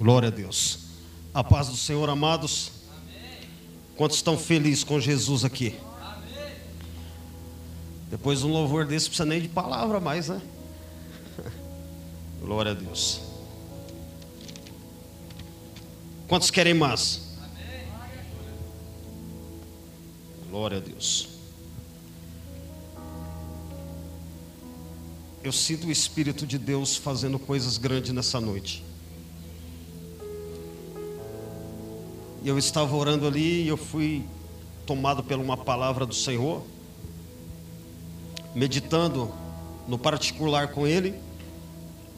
Glória a Deus. A paz do Senhor, amados. Quantos estão felizes com Jesus aqui? Depois de um louvor desse, não precisa nem de palavra mais, né? Glória a Deus. Quantos querem mais? Glória a Deus. Eu sinto o Espírito de Deus fazendo coisas grandes nessa noite. E eu estava orando ali e eu fui tomado por uma palavra do Senhor, meditando no particular com Ele,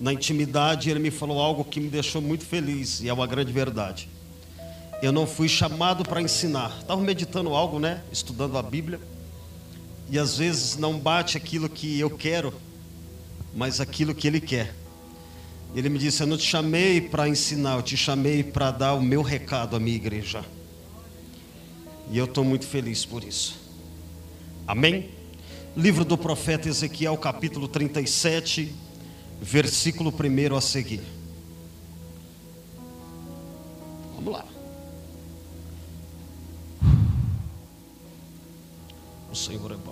na intimidade, Ele me falou algo que me deixou muito feliz e é uma grande verdade. Eu não fui chamado para ensinar, estava meditando algo, né? Estudando a Bíblia, e às vezes não bate aquilo que eu quero, mas aquilo que Ele quer. Ele me disse: Eu não te chamei para ensinar, eu te chamei para dar o meu recado à minha igreja. E eu estou muito feliz por isso. Amém? Livro do profeta Ezequiel, capítulo 37, versículo 1 a seguir. Vamos lá. O Senhor é bom.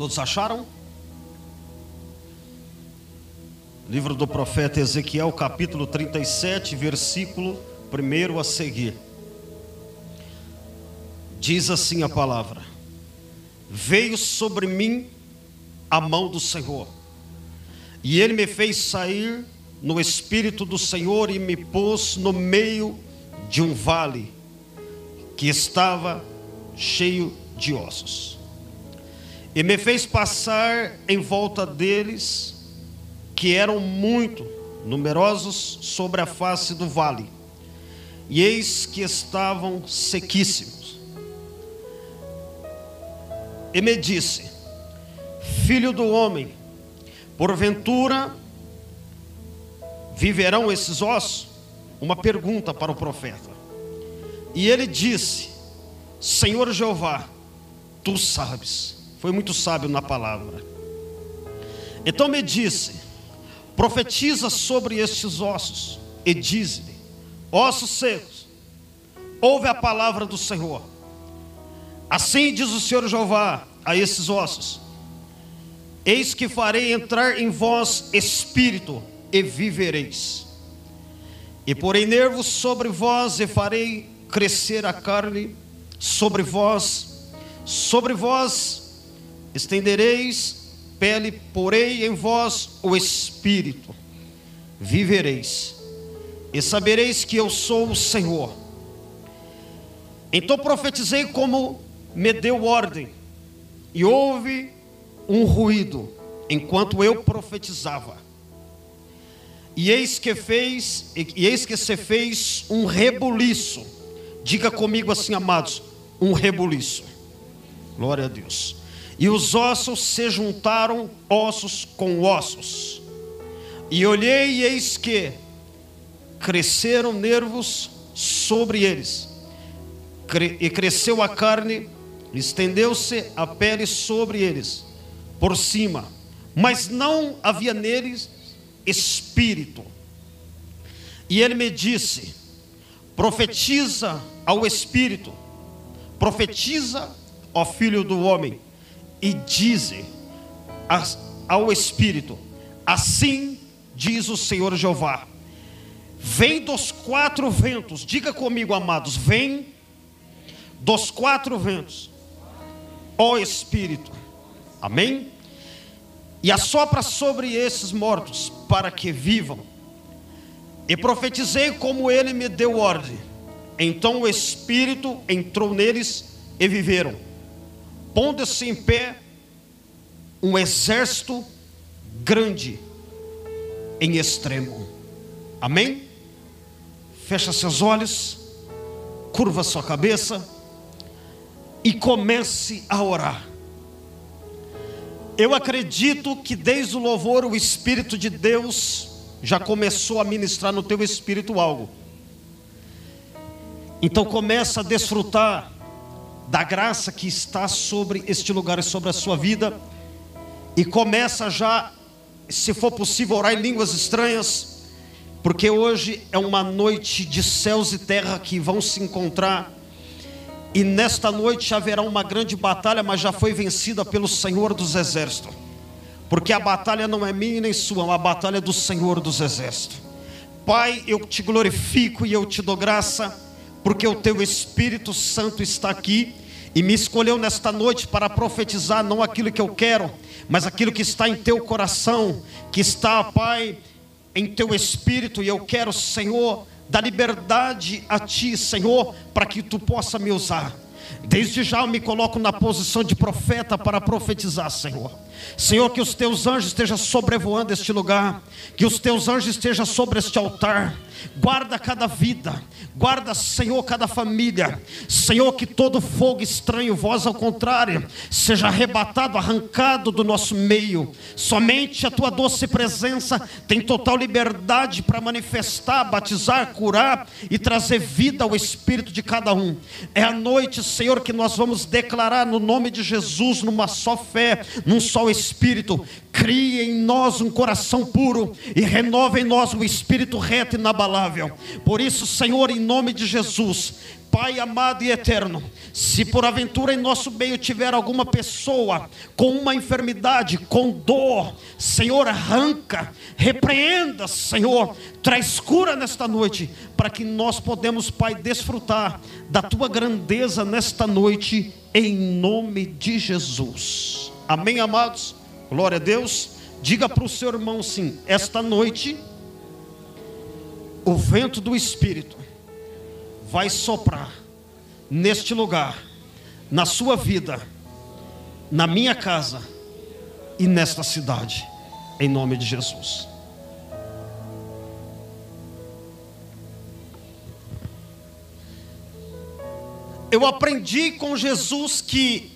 Todos acharam? Livro do profeta Ezequiel, capítulo 37, versículo 1 a seguir. Diz assim a palavra: Veio sobre mim a mão do Senhor, e ele me fez sair no espírito do Senhor e me pôs no meio de um vale que estava cheio de ossos e me fez passar em volta deles, que eram muito numerosos sobre a face do vale, e eis que estavam sequíssimos. E me disse: Filho do homem, porventura viverão esses ossos? Uma pergunta para o profeta. E ele disse: Senhor Jeová, tu sabes. Foi muito sábio na palavra. Então me disse: profetiza sobre estes ossos e diz-lhe: ossos secos, ouve a palavra do Senhor. Assim diz o Senhor Jeová a esses ossos: Eis que farei entrar em vós espírito e vivereis. E porei nervos sobre vós e farei crescer a carne sobre vós, sobre vós estendereis pele, porei em vós o espírito, vivereis, e sabereis que eu sou o Senhor. Então profetizei como me deu ordem, e houve um ruído enquanto eu profetizava. E eis que fez, e eis que se fez um rebuliço. Diga comigo assim, amados, um rebuliço. Glória a Deus. E os ossos se juntaram, ossos com ossos. E olhei, e eis que cresceram nervos sobre eles, e cresceu a carne, estendeu-se a pele sobre eles, por cima, mas não havia neles espírito. E ele me disse: profetiza ao espírito, profetiza ao filho do homem e dize ao Espírito: Assim diz o Senhor Jeová: Vem dos quatro ventos, diga comigo, amados, vem dos quatro ventos, ó Espírito, amém? E assopra sobre esses mortos, para que vivam. E profetizei como ele me deu ordem. Então o Espírito entrou neles e viveram pondo-se em pé um exército grande em extremo. Amém? Fecha seus olhos, curva sua cabeça e comece a orar. Eu acredito que desde o louvor o Espírito de Deus já começou a ministrar no teu espírito algo. Então começa a desfrutar da graça que está sobre este lugar e sobre a sua vida. E começa já, se for possível, orar em línguas estranhas, porque hoje é uma noite de céus e terra que vão se encontrar. E nesta noite haverá uma grande batalha, mas já foi vencida pelo Senhor dos Exércitos. Porque a batalha não é minha nem sua, é uma batalha do Senhor dos Exércitos. Pai, eu te glorifico e eu te dou graça, porque o teu Espírito Santo está aqui e me escolheu nesta noite para profetizar não aquilo que eu quero, mas aquilo que está em teu coração, que está, Pai, em teu espírito, e eu quero, Senhor, dar liberdade a ti, Senhor, para que tu possa me usar. Desde já eu me coloco na posição de profeta para profetizar, Senhor. Senhor, que os teus anjos estejam sobrevoando este lugar, que os teus anjos estejam sobre este altar. Guarda cada vida, guarda, Senhor, cada família. Senhor, que todo fogo estranho, voz ao contrário, seja arrebatado, arrancado do nosso meio. Somente a tua doce presença tem total liberdade para manifestar, batizar, curar e trazer vida ao espírito de cada um. É a noite, Senhor, que nós vamos declarar no nome de Jesus, numa só fé, num só Espírito, crie em nós um coração puro e renove em nós um espírito reto e inabalável. Por isso, Senhor, em nome de Jesus, Pai amado e eterno, se por aventura em nosso meio tiver alguma pessoa com uma enfermidade, com dor, Senhor, arranca, repreenda, Senhor, traz cura nesta noite, para que nós podemos, Pai, desfrutar da tua grandeza nesta noite, em nome de Jesus. Amém, amados? Glória a Deus. Diga para o seu irmão sim, esta noite, o vento do Espírito vai soprar neste lugar, na sua vida, na minha casa e nesta cidade, em nome de Jesus. Eu aprendi com Jesus que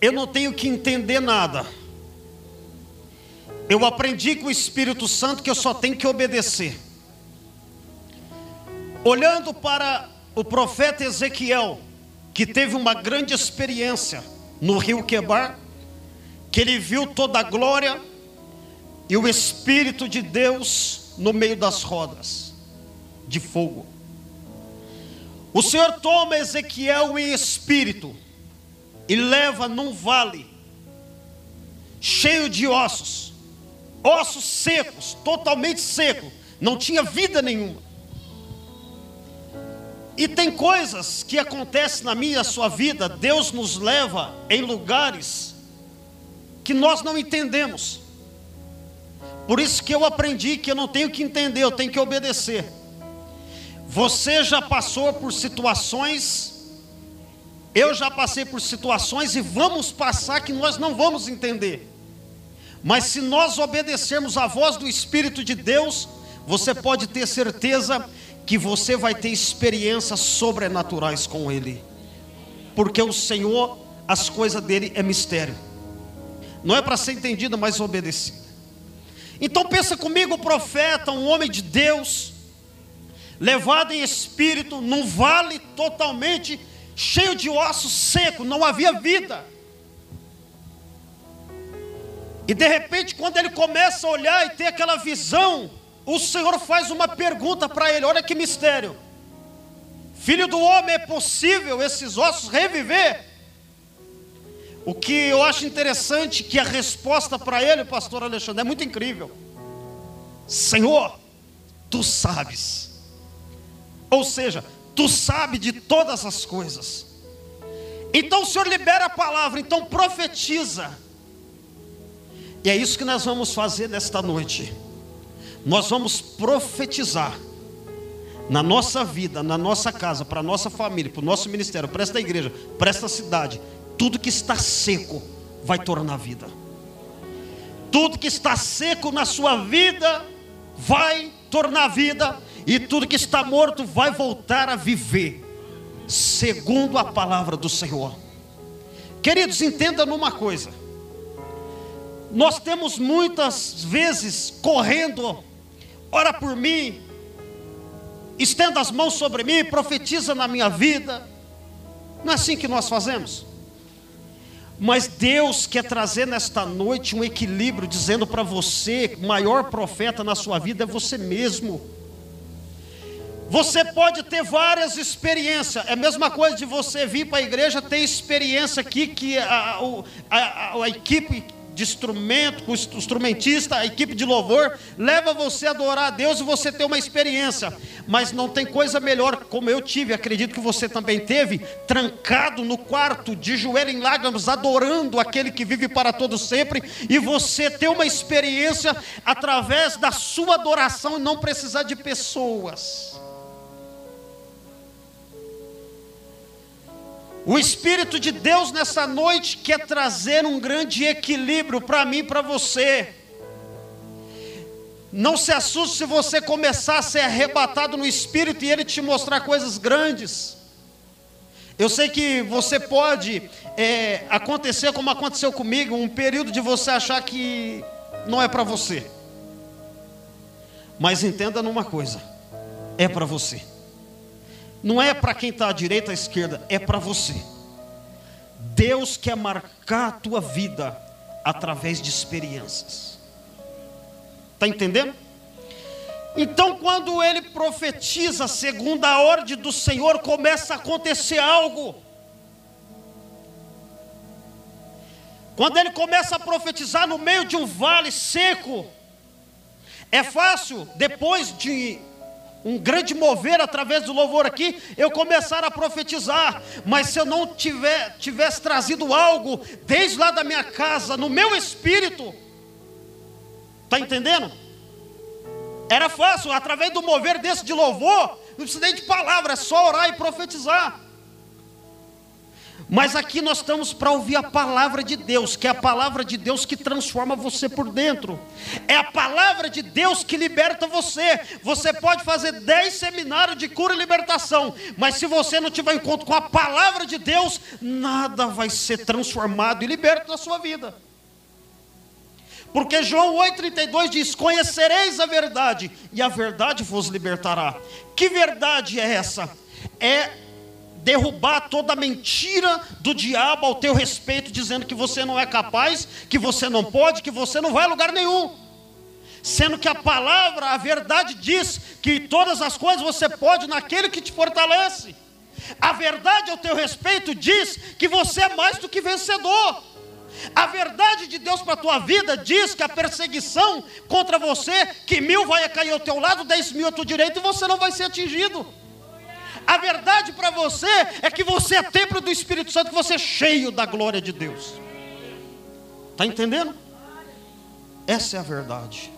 eu não tenho que entender nada. Eu aprendi com o Espírito Santo que eu só tenho que obedecer. Olhando para o profeta Ezequiel, que teve uma grande experiência no rio Quebar, que ele viu toda a glória e o Espírito de Deus no meio das rodas de fogo. O Senhor toma Ezequiel em espírito e leva num vale cheio de ossos, ossos secos, totalmente seco, não tinha vida nenhuma. E tem coisas que acontecem na minha e a sua vida, Deus nos leva em lugares que nós não entendemos. Por isso que eu aprendi que eu não tenho que entender, eu tenho que obedecer. Você já passou por situações, eu já passei por situações e vamos passar que nós não vamos entender. Mas se nós obedecermos à voz do Espírito de Deus, você pode ter certeza que você vai ter experiências sobrenaturais com Ele, porque o Senhor, as coisas dele é mistério, não é para ser entendida, mas obedecida. Então pensa comigo, profeta, um homem de Deus, levado em espírito, num vale totalmente cheio de ossos secos, não havia vida. E de repente, quando ele começa a olhar e ter aquela visão, o Senhor faz uma pergunta para ele: olha que mistério. Filho do homem, é possível esses ossos reviver? O que eu acho interessante que a resposta para ele, pastor Alexandre, é muito incrível. Senhor, tu sabes. Ou seja, tu sabes de todas as coisas. Então o Senhor libera a palavra, então profetiza. E é isso que nós vamos fazer nesta noite nós vamos profetizar na nossa vida, na nossa casa, para a nossa família, para o nosso ministério, para esta igreja, para esta cidade, tudo que está seco vai tornar vida. Tudo que está seco na sua vida vai tornar vida, e tudo que está morto vai voltar a viver, segundo a palavra do Senhor. Queridos, entenda numa coisa. Nós temos muitas vezes correndo ora por mim, estenda as mãos sobre mim, profetiza na minha vida. Não é assim que nós fazemos? Mas Deus quer trazer nesta noite um equilíbrio, dizendo para você: o maior profeta na sua vida é você mesmo. Você pode ter várias experiências, é a mesma coisa de você vir para a igreja ter experiência aqui que a, a, a, a equipe de instrumento, com o instrumentista, a equipe de louvor, leva você a adorar a Deus e você ter uma experiência. Mas não tem coisa melhor, como eu tive, acredito que você também teve, trancado no quarto, de joelho em lágrimas, adorando aquele que vive para todo sempre, e você ter uma experiência através da sua adoração e não precisar de pessoas. O Espírito de Deus nessa noite quer trazer um grande equilíbrio para mim e para você. Não se assuste se você começar a ser arrebatado no Espírito e Ele te mostrar coisas grandes. Eu sei que você pode é, acontecer como aconteceu comigo, um período de você achar que não é para você. Mas entenda numa coisa: é para você. Não é para quem está à direita ou à esquerda, é para você. Deus quer marcar a tua vida através de experiências. Está entendendo? Então, quando ele profetiza segundo a ordem do Senhor, começa a acontecer algo. Quando ele começa a profetizar no meio de um vale seco, é fácil, depois de um grande mover através do louvor aqui, eu começar a profetizar. Mas se eu não tiver, tivesse trazido algo desde lá da minha casa, no meu espírito, está entendendo? Era fácil, através do mover desse de louvor, não precisa nem de palavra, é só orar e profetizar. Mas aqui nós estamos para ouvir a palavra de Deus, que é a palavra de Deus que transforma você por dentro. É a palavra de Deus que liberta você. Você pode fazer dez seminários de cura e libertação, mas se você não tiver encontro com a palavra de Deus, nada vai ser transformado e liberto na sua vida. Porque João 8,32 diz: Conhecereis a verdade, e a verdade vos libertará. Que verdade é essa? É derrubar toda mentira do diabo ao teu respeito, dizendo que você não é capaz, que você não pode, que você não vai a lugar nenhum. Sendo que a palavra, a verdade diz que todas as coisas você pode naquele que te fortalece. A verdade ao teu respeito diz que você é mais do que vencedor. A verdade de Deus para a tua vida diz que a perseguição contra você, que mil vai cair ao teu lado, dez mil à tua direita e você não vai ser atingido. A verdade para você é que você é templo do Espírito Santo, que você é cheio da glória de Deus. Está entendendo? Essa é a verdade.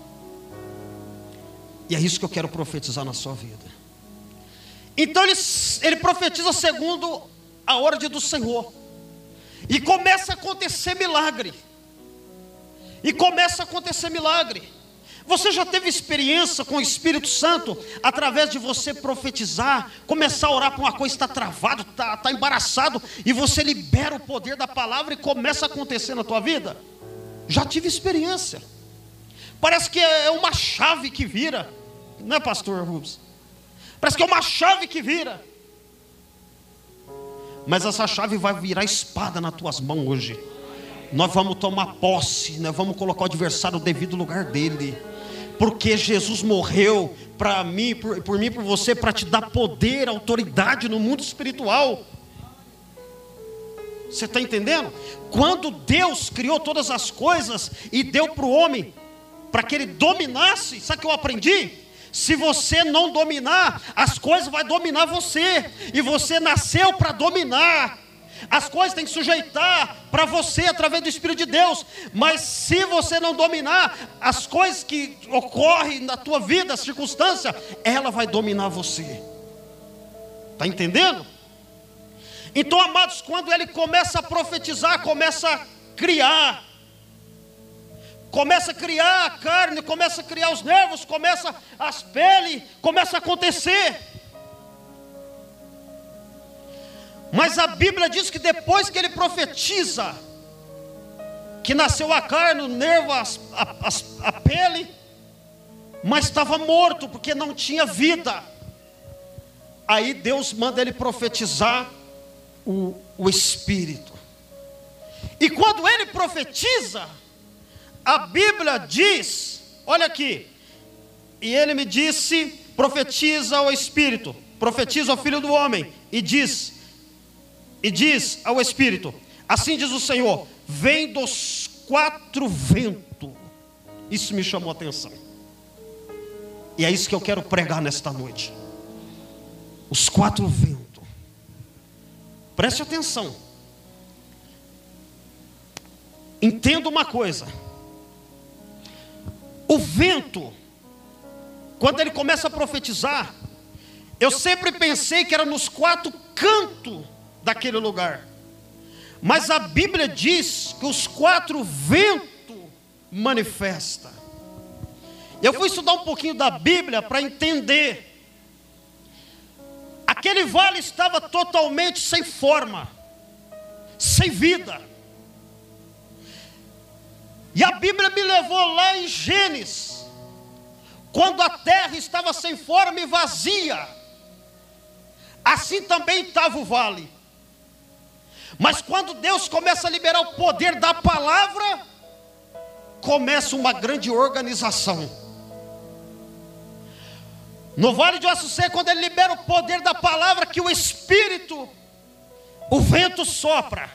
E é isso que eu quero profetizar na sua vida. Então ele, ele profetiza segundo a ordem do Senhor. E começa a acontecer milagre. E começa a acontecer milagre. Você já teve experiência com o Espírito Santo através de você profetizar, começar a orar para uma coisa está travado, está tá embaraçado, e você libera o poder da palavra e começa a acontecer na tua vida? Já tive experiência. Parece que é uma chave que vira, não é, pastor Rubens? Parece que é uma chave que vira. Mas essa chave vai virar espada nas tuas mãos hoje. Nós vamos tomar posse, nós vamos colocar o adversário no devido lugar dele porque Jesus morreu para mim, por, por mim, por você, para te dar poder, autoridade no mundo espiritual. Você está entendendo? Quando Deus criou todas as coisas e deu para o homem, para que ele dominasse, sabe o que eu aprendi? Se você não dominar, as coisas vão dominar você, e você nasceu para dominar. As coisas têm que sujeitar para você através do Espírito de Deus. Mas se você não dominar as coisas que ocorrem na tua vida, as circunstâncias, ela vai dominar você. Está entendendo? Então, amados, quando ele começa a profetizar, começa a criar, começa a criar a carne, começa a criar os nervos, começa as peles, começa a acontecer. Mas a Bíblia diz que depois que ele profetiza, que nasceu a carne, o nervo, a, a, a pele, mas estava morto porque não tinha vida. aí Deus manda ele profetizar o, o Espírito. E quando ele profetiza, a Bíblia diz: olha aqui, e ele me disse: profetiza ao Espírito, profetiza ao Filho do Homem, e diz, e diz ao Espírito: assim diz o Senhor, vem dos quatro ventos. Isso me chamou a atenção. E é isso que eu quero pregar nesta noite. Os quatro ventos. Preste atenção. Entenda uma coisa. O vento, quando ele começa a profetizar, eu sempre pensei que era nos quatro cantos daquele lugar. Mas a Bíblia diz que os quatro ventos manifesta. Eu fui estudar um pouquinho da Bíblia para entender. Aquele vale estava totalmente sem forma, sem vida. E a Bíblia me levou lá em Gênesis, quando a terra estava sem forma e vazia, assim também estava o vale. Mas quando Deus começa a liberar o poder da palavra, começa uma grande organização. No Vale de Açucê, quando ele libera o poder da palavra, que o Espírito, o vento sopra.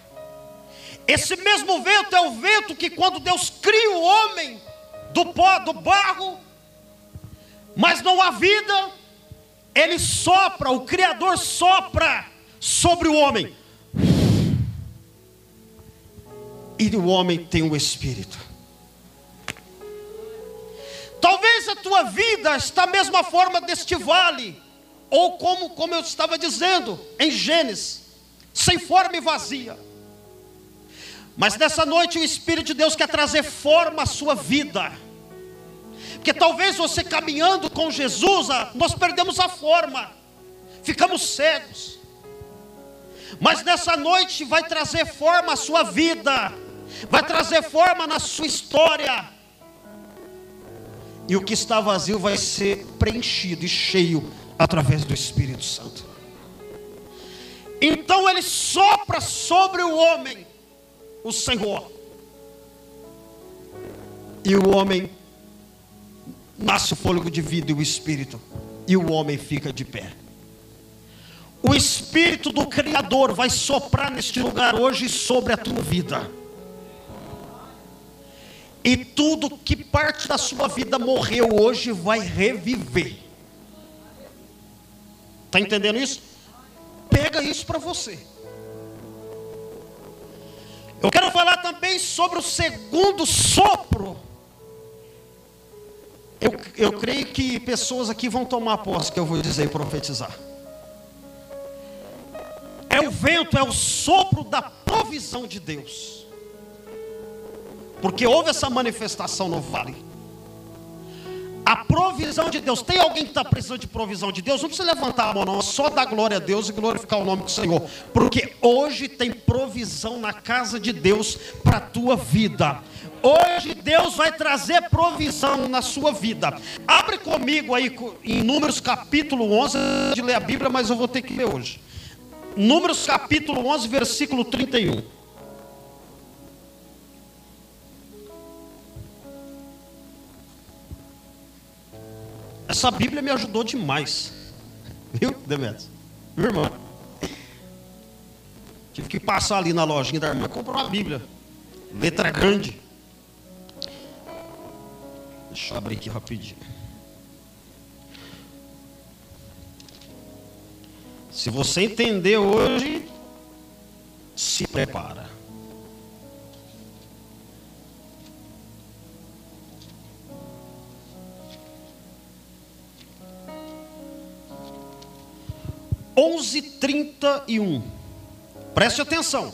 Esse mesmo vento é o vento que quando Deus cria o homem do pó, do barro, mas não há vida, ele sopra, o Criador sopra sobre o homem. E o homem tem o Espírito. Talvez a tua vida está da mesma forma deste vale, ou como, como eu estava dizendo em Gênesis, sem forma e vazia. Mas nessa noite o Espírito de Deus quer trazer forma à sua vida. Porque talvez você caminhando com Jesus, nós perdemos a forma, ficamos cegos. Mas nessa noite vai trazer forma à sua vida, vai trazer forma na sua história e o que está vazio vai ser preenchido e cheio através do Espírito Santo. Então ele sopra sobre o homem, o Senhor, e o homem nasce o fôlego de vida e o Espírito, e o homem fica de pé. O Espírito do Criador vai soprar neste lugar hoje sobre a tua vida e tudo que parte da sua vida morreu hoje vai reviver. Está entendendo isso? Pega isso para você. Eu quero falar também sobre o segundo sopro. Eu, eu creio que pessoas aqui vão tomar posse que eu vou dizer e profetizar. É o vento, é o sopro da provisão de Deus porque houve essa manifestação no vale. A provisão de Deus. Tem alguém que está precisando de provisão de Deus? Não precisa levantar a mão, não. É só dar glória a Deus e glorificar o nome do Senhor. Porque hoje tem provisão na casa de Deus para a tua vida. Hoje Deus vai trazer provisão na sua vida. Abre comigo aí em Números capítulo 11. De ler a Bíblia, mas eu vou ter que ler hoje. Números capítulo 11, versículo 31. Essa Bíblia me ajudou demais. Viu, Demetrius? Viu, irmão? Tive que passar ali na lojinha da irmã e comprar uma Bíblia. Letra grande. Deixa eu abrir aqui rapidinho. Se você entender hoje, se prepara. 11:31. Preste atenção.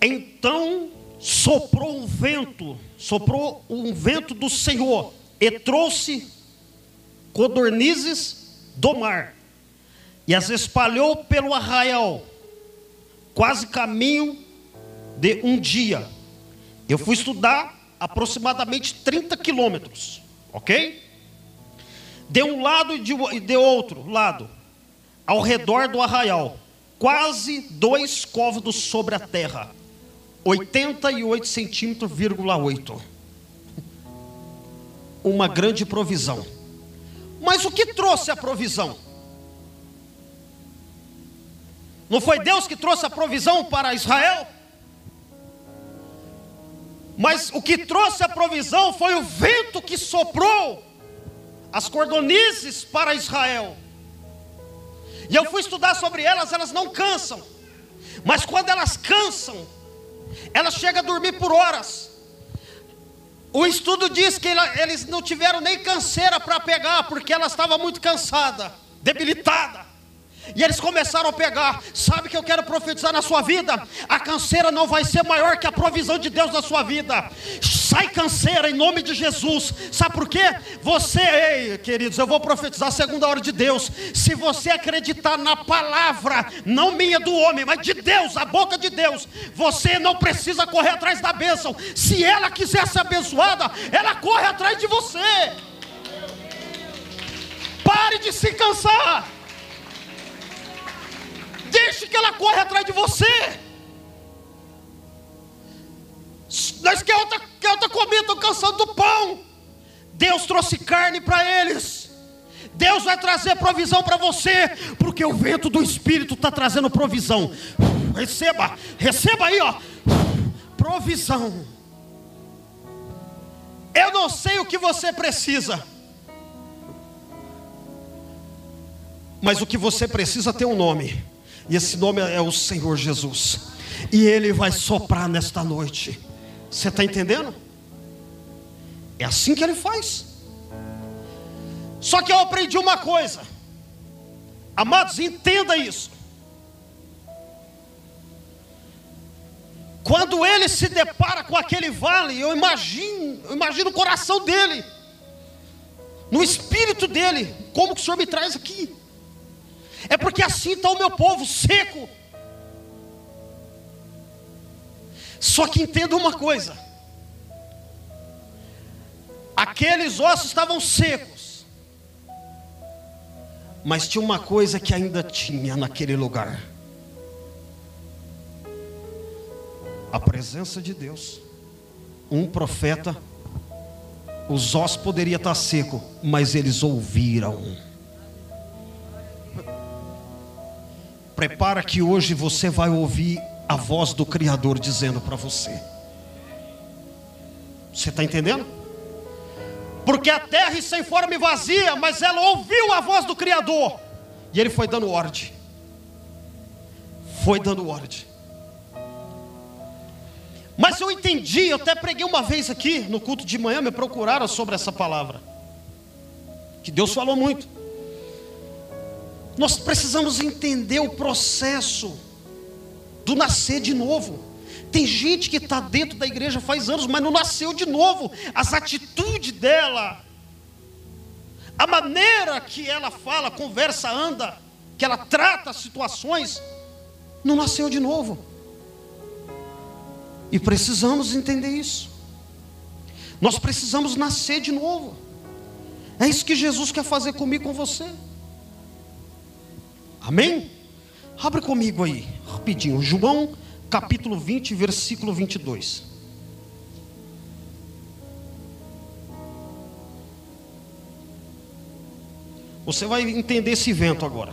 Então soprou um vento, soprou um vento do Senhor e trouxe codornizes do mar e as espalhou pelo arraial, quase caminho de um dia. Eu fui estudar aproximadamente 30 quilômetros, ok? De um lado e de outro lado, ao redor do arraial, quase dois côvados sobre a terra, 88 centímetros, Uma grande provisão. Mas o que trouxe a provisão? Não foi Deus que trouxe a provisão para Israel? Mas o que trouxe a provisão foi o vento que soprou as cordonices para Israel. E eu fui estudar sobre elas, elas não cansam. Mas quando elas cansam, elas chegam a dormir por horas. O estudo diz que eles não tiveram nem canseira para pegar, porque ela estava muito cansada, debilitada. E eles começaram a pegar. Sabe que eu quero profetizar na sua vida? A canseira não vai ser maior que a provisão de Deus na sua vida. Sai canseira em nome de Jesus. Sabe por quê? Você, ei, queridos, eu vou profetizar a segunda hora de Deus. Se você acreditar na palavra, não minha do homem, mas de Deus, a boca de Deus, você não precisa correr atrás da bênção. Se ela quiser ser abençoada, ela corre atrás de você. Pare de se cansar. Deixe que ela corra atrás de você. Nós que outra, que outra comida, estão cansando do pão. Deus trouxe carne para eles. Deus vai trazer provisão para você, porque o vento do Espírito está trazendo provisão. Receba, receba aí, ó. Provisão. Eu não sei o que você precisa, mas o que você precisa tem um nome. E esse nome é o Senhor Jesus. E Ele vai soprar nesta noite. Você está entendendo? É assim que Ele faz. Só que eu aprendi uma coisa. Amados, entenda isso. Quando ele se depara com aquele vale, eu imagino, eu imagino o coração dele, no espírito dele, como que o Senhor me traz aqui? É porque assim está o meu povo seco. Só que entenda uma coisa: aqueles ossos estavam secos, mas tinha uma coisa que ainda tinha naquele lugar: a presença de Deus. Um profeta, os ossos poderiam estar secos, mas eles ouviram. Prepara que hoje você vai ouvir a voz do Criador dizendo para você. Você está entendendo? Porque a terra e sem forma e vazia, mas ela ouviu a voz do Criador. E ele foi dando ordem. Foi dando ordem. Mas eu entendi, eu até preguei uma vez aqui no culto de manhã, me procuraram sobre essa palavra. Que Deus falou muito. Nós precisamos entender o processo do nascer de novo. Tem gente que está dentro da igreja faz anos, mas não nasceu de novo. As atitudes dela, a maneira que ela fala, conversa, anda, que ela trata as situações, não nasceu de novo. E precisamos entender isso. Nós precisamos nascer de novo. É isso que Jesus quer fazer comigo, com você. Amém? Abre comigo aí, rapidinho. João capítulo 20, versículo 22. Você vai entender esse vento agora.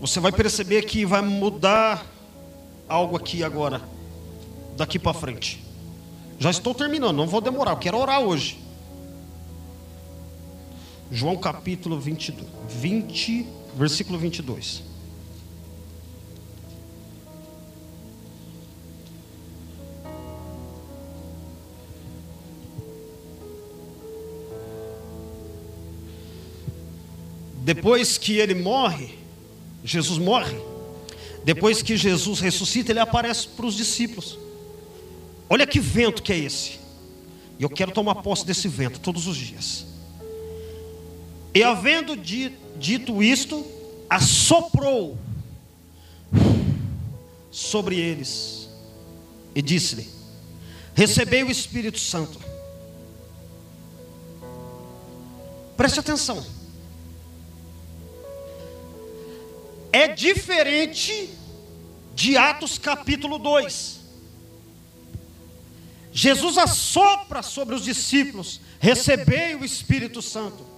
Você vai perceber que vai mudar algo aqui agora, daqui para frente. Já estou terminando, não vou demorar, eu quero orar hoje. João capítulo 20, 20 versículo 22. Depois que ele morre, Jesus morre. Depois que Jesus ressuscita, ele aparece para os discípulos. Olha que vento que é esse. E eu quero tomar posse desse vento todos os dias. E havendo dito isto, assoprou sobre eles e disse-lhe: recebei o Espírito Santo. Preste atenção. É diferente de Atos capítulo 2. Jesus assopra sobre os discípulos, recebei o Espírito Santo.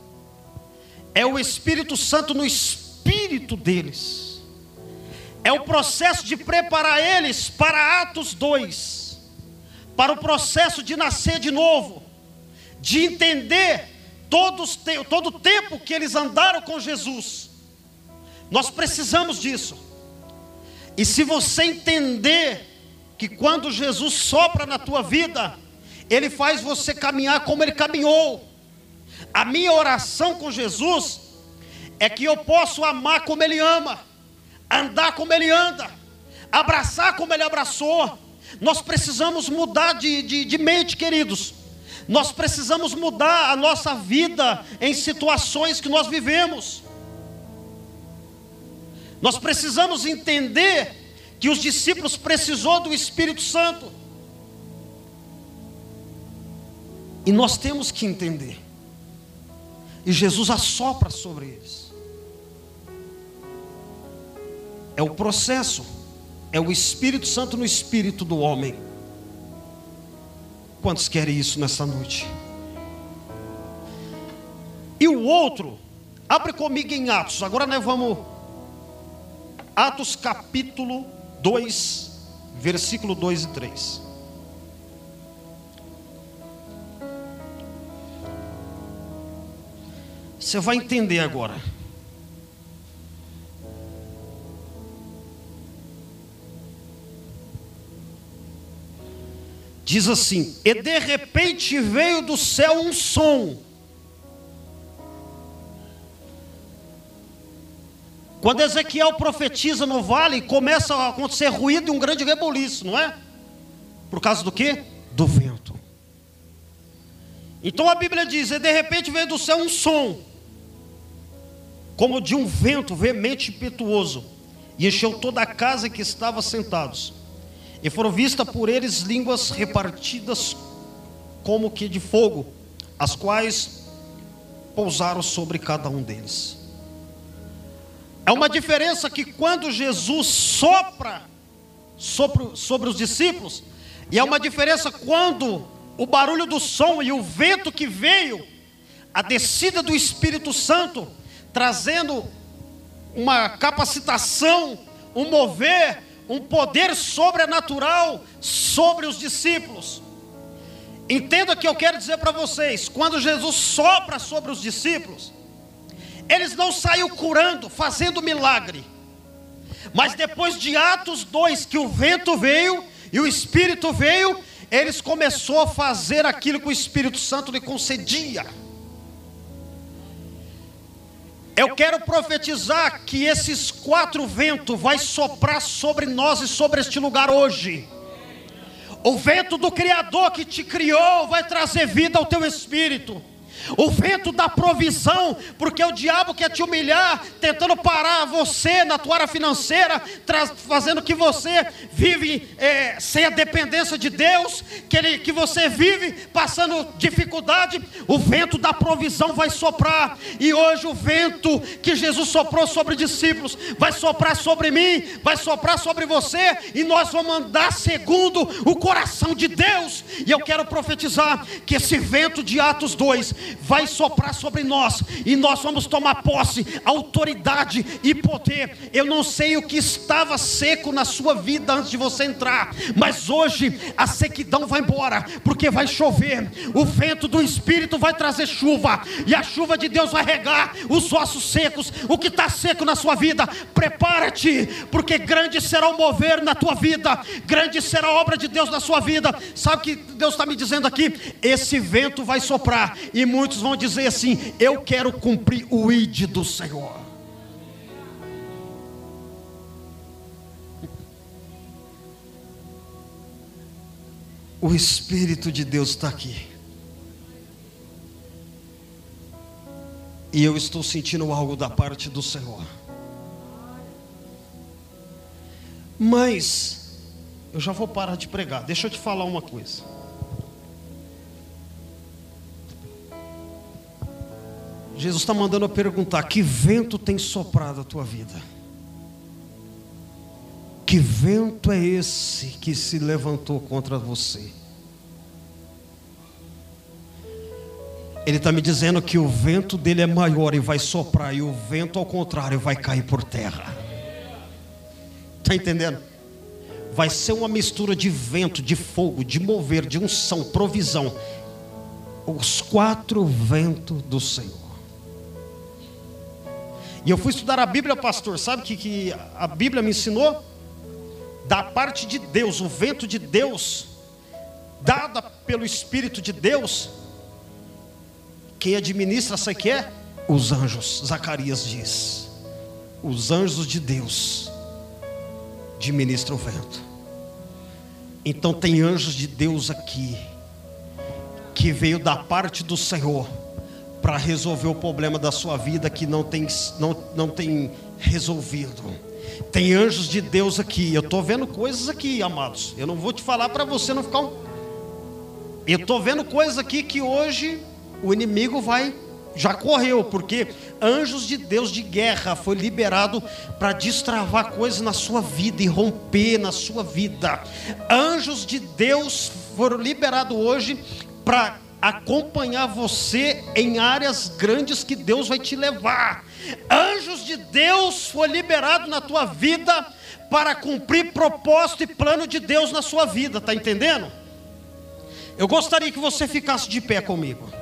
É o Espírito Santo no espírito deles. É o processo de preparar eles para Atos 2, para o processo de nascer de novo, de entender todos, todo o tempo que eles andaram com Jesus. Nós precisamos disso. E se você entender que quando Jesus sopra na tua vida, Ele faz você caminhar como Ele caminhou. A minha oração com Jesus é que eu possa amar como Ele ama, andar como Ele anda, abraçar como Ele abraçou. Nós precisamos mudar de, de, de mente, queridos. Nós precisamos mudar a nossa vida em situações que nós vivemos. Nós precisamos entender que os discípulos precisou do Espírito Santo. E nós temos que entender. E Jesus assopra sobre eles. É o processo, é o Espírito Santo no espírito do homem. Quantos querem isso nessa noite? E o outro, abre comigo em Atos. Agora nós vamos Atos capítulo 2, versículo 2 e 3. Você vai entender agora. Diz assim: E de repente veio do céu um som Quando Ezequiel profetiza no vale, começa a acontecer ruído e um grande reboliço, não é? Por causa do que? Do vento. Então a Bíblia diz: e de repente veio do céu um som, como de um vento veemente e impetuoso, e encheu toda a casa que estava sentados. E foram vistas por eles línguas repartidas como que de fogo, as quais pousaram sobre cada um deles. É uma diferença que quando Jesus sopra sobre, sobre os discípulos, e é uma diferença quando o barulho do som e o vento que veio, a descida do Espírito Santo, trazendo uma capacitação, um mover, um poder sobrenatural sobre os discípulos. Entenda o que eu quero dizer para vocês: quando Jesus sopra sobre os discípulos, eles não saíram curando, fazendo milagre. Mas depois de Atos 2, que o vento veio e o Espírito veio, eles começou a fazer aquilo que o Espírito Santo lhe concedia. Eu quero profetizar que esses quatro ventos vai soprar sobre nós e sobre este lugar hoje. O vento do Criador que te criou vai trazer vida ao teu espírito o vento da provisão, porque o diabo quer te humilhar, tentando parar você na tua área financeira, fazendo que você vive é, sem a dependência de Deus, que, ele, que você vive passando dificuldade. O vento da provisão vai soprar, e hoje o vento que Jesus soprou sobre discípulos vai soprar sobre mim, vai soprar sobre você, e nós vamos andar segundo o coração de Deus. E eu quero profetizar que esse vento de Atos 2 vai soprar sobre nós e nós vamos tomar posse, autoridade e poder. Eu não sei o que estava seco na sua vida antes de você entrar, mas hoje a sequidão vai embora, porque vai chover. O vento do Espírito vai trazer chuva, e a chuva de Deus vai regar os ossos secos, o que está seco na sua vida. Prepara-te, porque grande será o mover na tua vida, grande será a obra de Deus na sua vida. Sabe o que Deus está me dizendo aqui? Esse vento vai soprar, e muitos vão dizer assim: Eu quero cumprir o id do Senhor. O Espírito de Deus está aqui. E eu estou sentindo algo da parte do Senhor. Mas, eu já vou parar de pregar. Deixa eu te falar uma coisa. Jesus está mandando eu perguntar: que vento tem soprado a tua vida? Que vento é esse que se levantou contra você? Ele está me dizendo que o vento dele é maior e vai soprar, e o vento, ao contrário, vai cair por terra. Está entendendo? Vai ser uma mistura de vento, de fogo, de mover, de unção, provisão. Os quatro ventos do Senhor. E eu fui estudar a Bíblia, pastor. Sabe o que, que a Bíblia me ensinou? Da parte de Deus, o vento de Deus, dada pelo Espírito de Deus, quem administra, sabe que é? Os anjos. Zacarias diz: os anjos de Deus administram o vento. Então tem anjos de Deus aqui, que veio da parte do Senhor para resolver o problema da sua vida que não tem, não, não tem resolvido. Tem anjos de Deus aqui. Eu estou vendo coisas aqui, amados. Eu não vou te falar para você não ficar um. Eu estou vendo coisas aqui que hoje o inimigo vai. Já correu, porque anjos de Deus de guerra foi liberado para destravar coisas na sua vida e romper na sua vida. Anjos de Deus foram liberados hoje para acompanhar você em áreas grandes que Deus vai te levar. Anjos de Deus foi liberado na tua vida para cumprir propósito e plano de Deus na sua vida, tá entendendo? Eu gostaria que você ficasse de pé comigo.